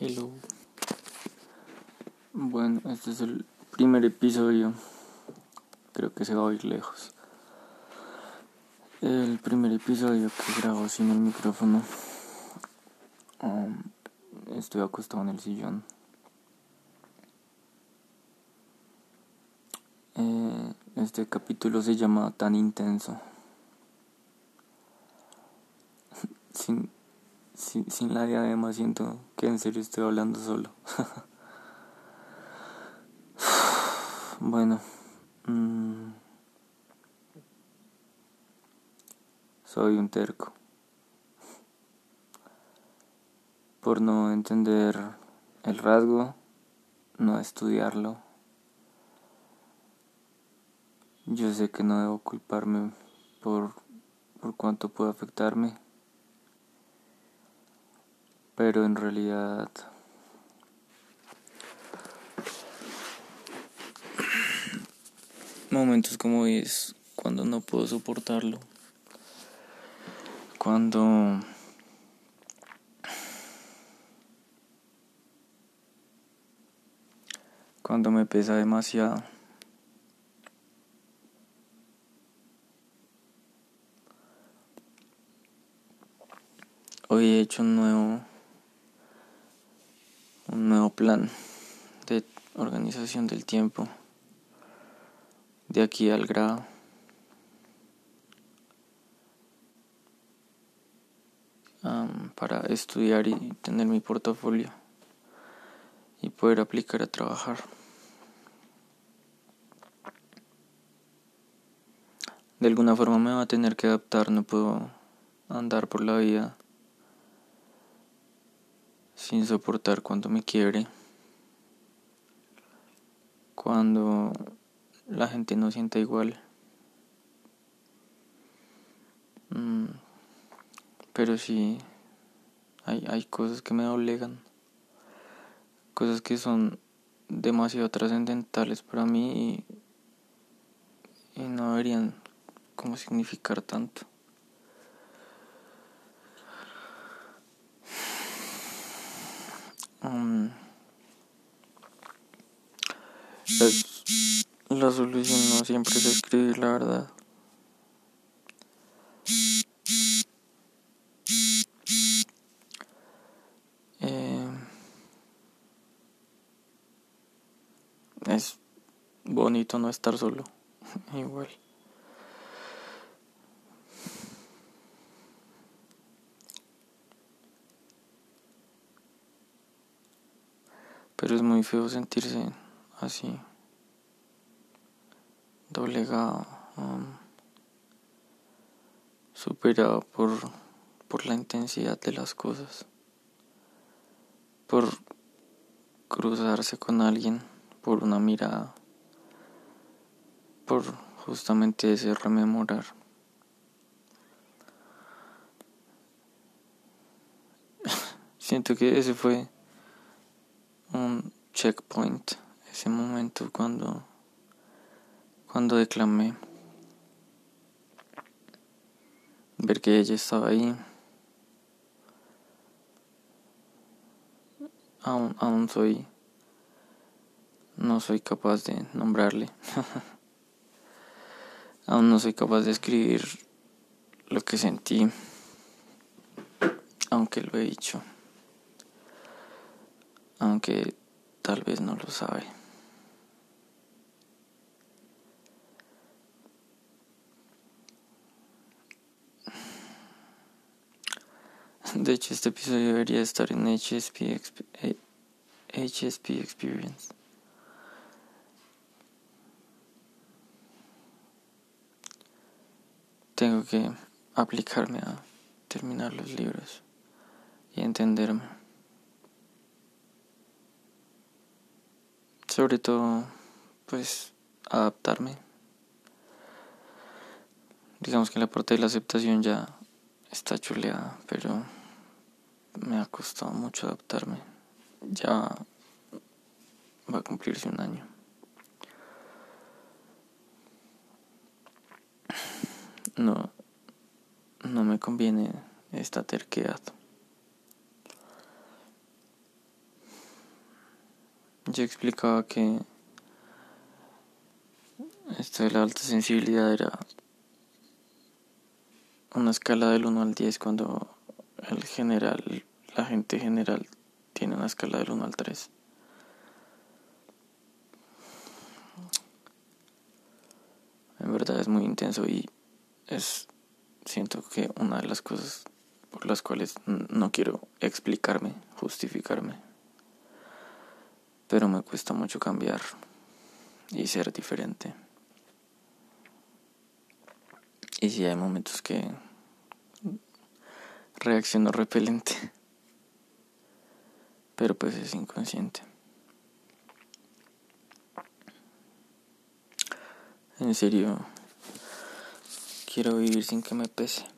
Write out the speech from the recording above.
Hello. Bueno, este es el primer episodio. Creo que se va a oír lejos. El primer episodio que grabo sin el micrófono. Um, estoy acostado en el sillón. Eh, este capítulo se llama Tan Intenso. sin sin, sin la diadema siento en serio estoy hablando solo. bueno. Mm, soy un terco. Por no entender el rasgo, no estudiarlo. Yo sé que no debo culparme por, por cuánto puede afectarme pero en realidad momentos como es cuando no puedo soportarlo. Cuando cuando me pesa demasiado. Hoy he hecho un nuevo un nuevo plan de organización del tiempo de aquí al grado. para estudiar y tener mi portafolio y poder aplicar a trabajar. De alguna forma me va a tener que adaptar, no puedo andar por la vida sin soportar cuando me quiere, cuando la gente no sienta igual. Mm, pero sí, hay, hay cosas que me obligan, cosas que son demasiado trascendentales para mí y, y no deberían como significar tanto. Solución no siempre es escribir la verdad. Eh, es bonito no estar solo, igual. Pero es muy feo sentirse así, doblegado, um, superado por, por la intensidad de las cosas, por cruzarse con alguien, por una mirada, por justamente ese rememorar. Siento que ese fue un checkpoint, ese momento cuando, cuando declamé, ver que ella estaba ahí, aún, aún soy, no soy capaz de nombrarle, aún no soy capaz de escribir lo que sentí, aunque lo he dicho aunque tal vez no lo sabe. De hecho, este episodio debería estar en HSP, HSP eh, Experience. Tengo que aplicarme a terminar los libros y entenderme. sobre todo pues adaptarme digamos que la parte de la aceptación ya está chuleada pero me ha costado mucho adaptarme. Ya va a cumplirse un año. No no me conviene esta terquedad. Yo explicaba que esto de la alta sensibilidad era una escala del 1 al 10 cuando el general, la gente general tiene una escala del 1 al 3. En verdad es muy intenso y es siento que una de las cosas por las cuales no quiero explicarme, justificarme, pero me cuesta mucho cambiar y ser diferente. Y si hay momentos que reacciono repelente, pero pues es inconsciente. En serio, quiero vivir sin que me pese.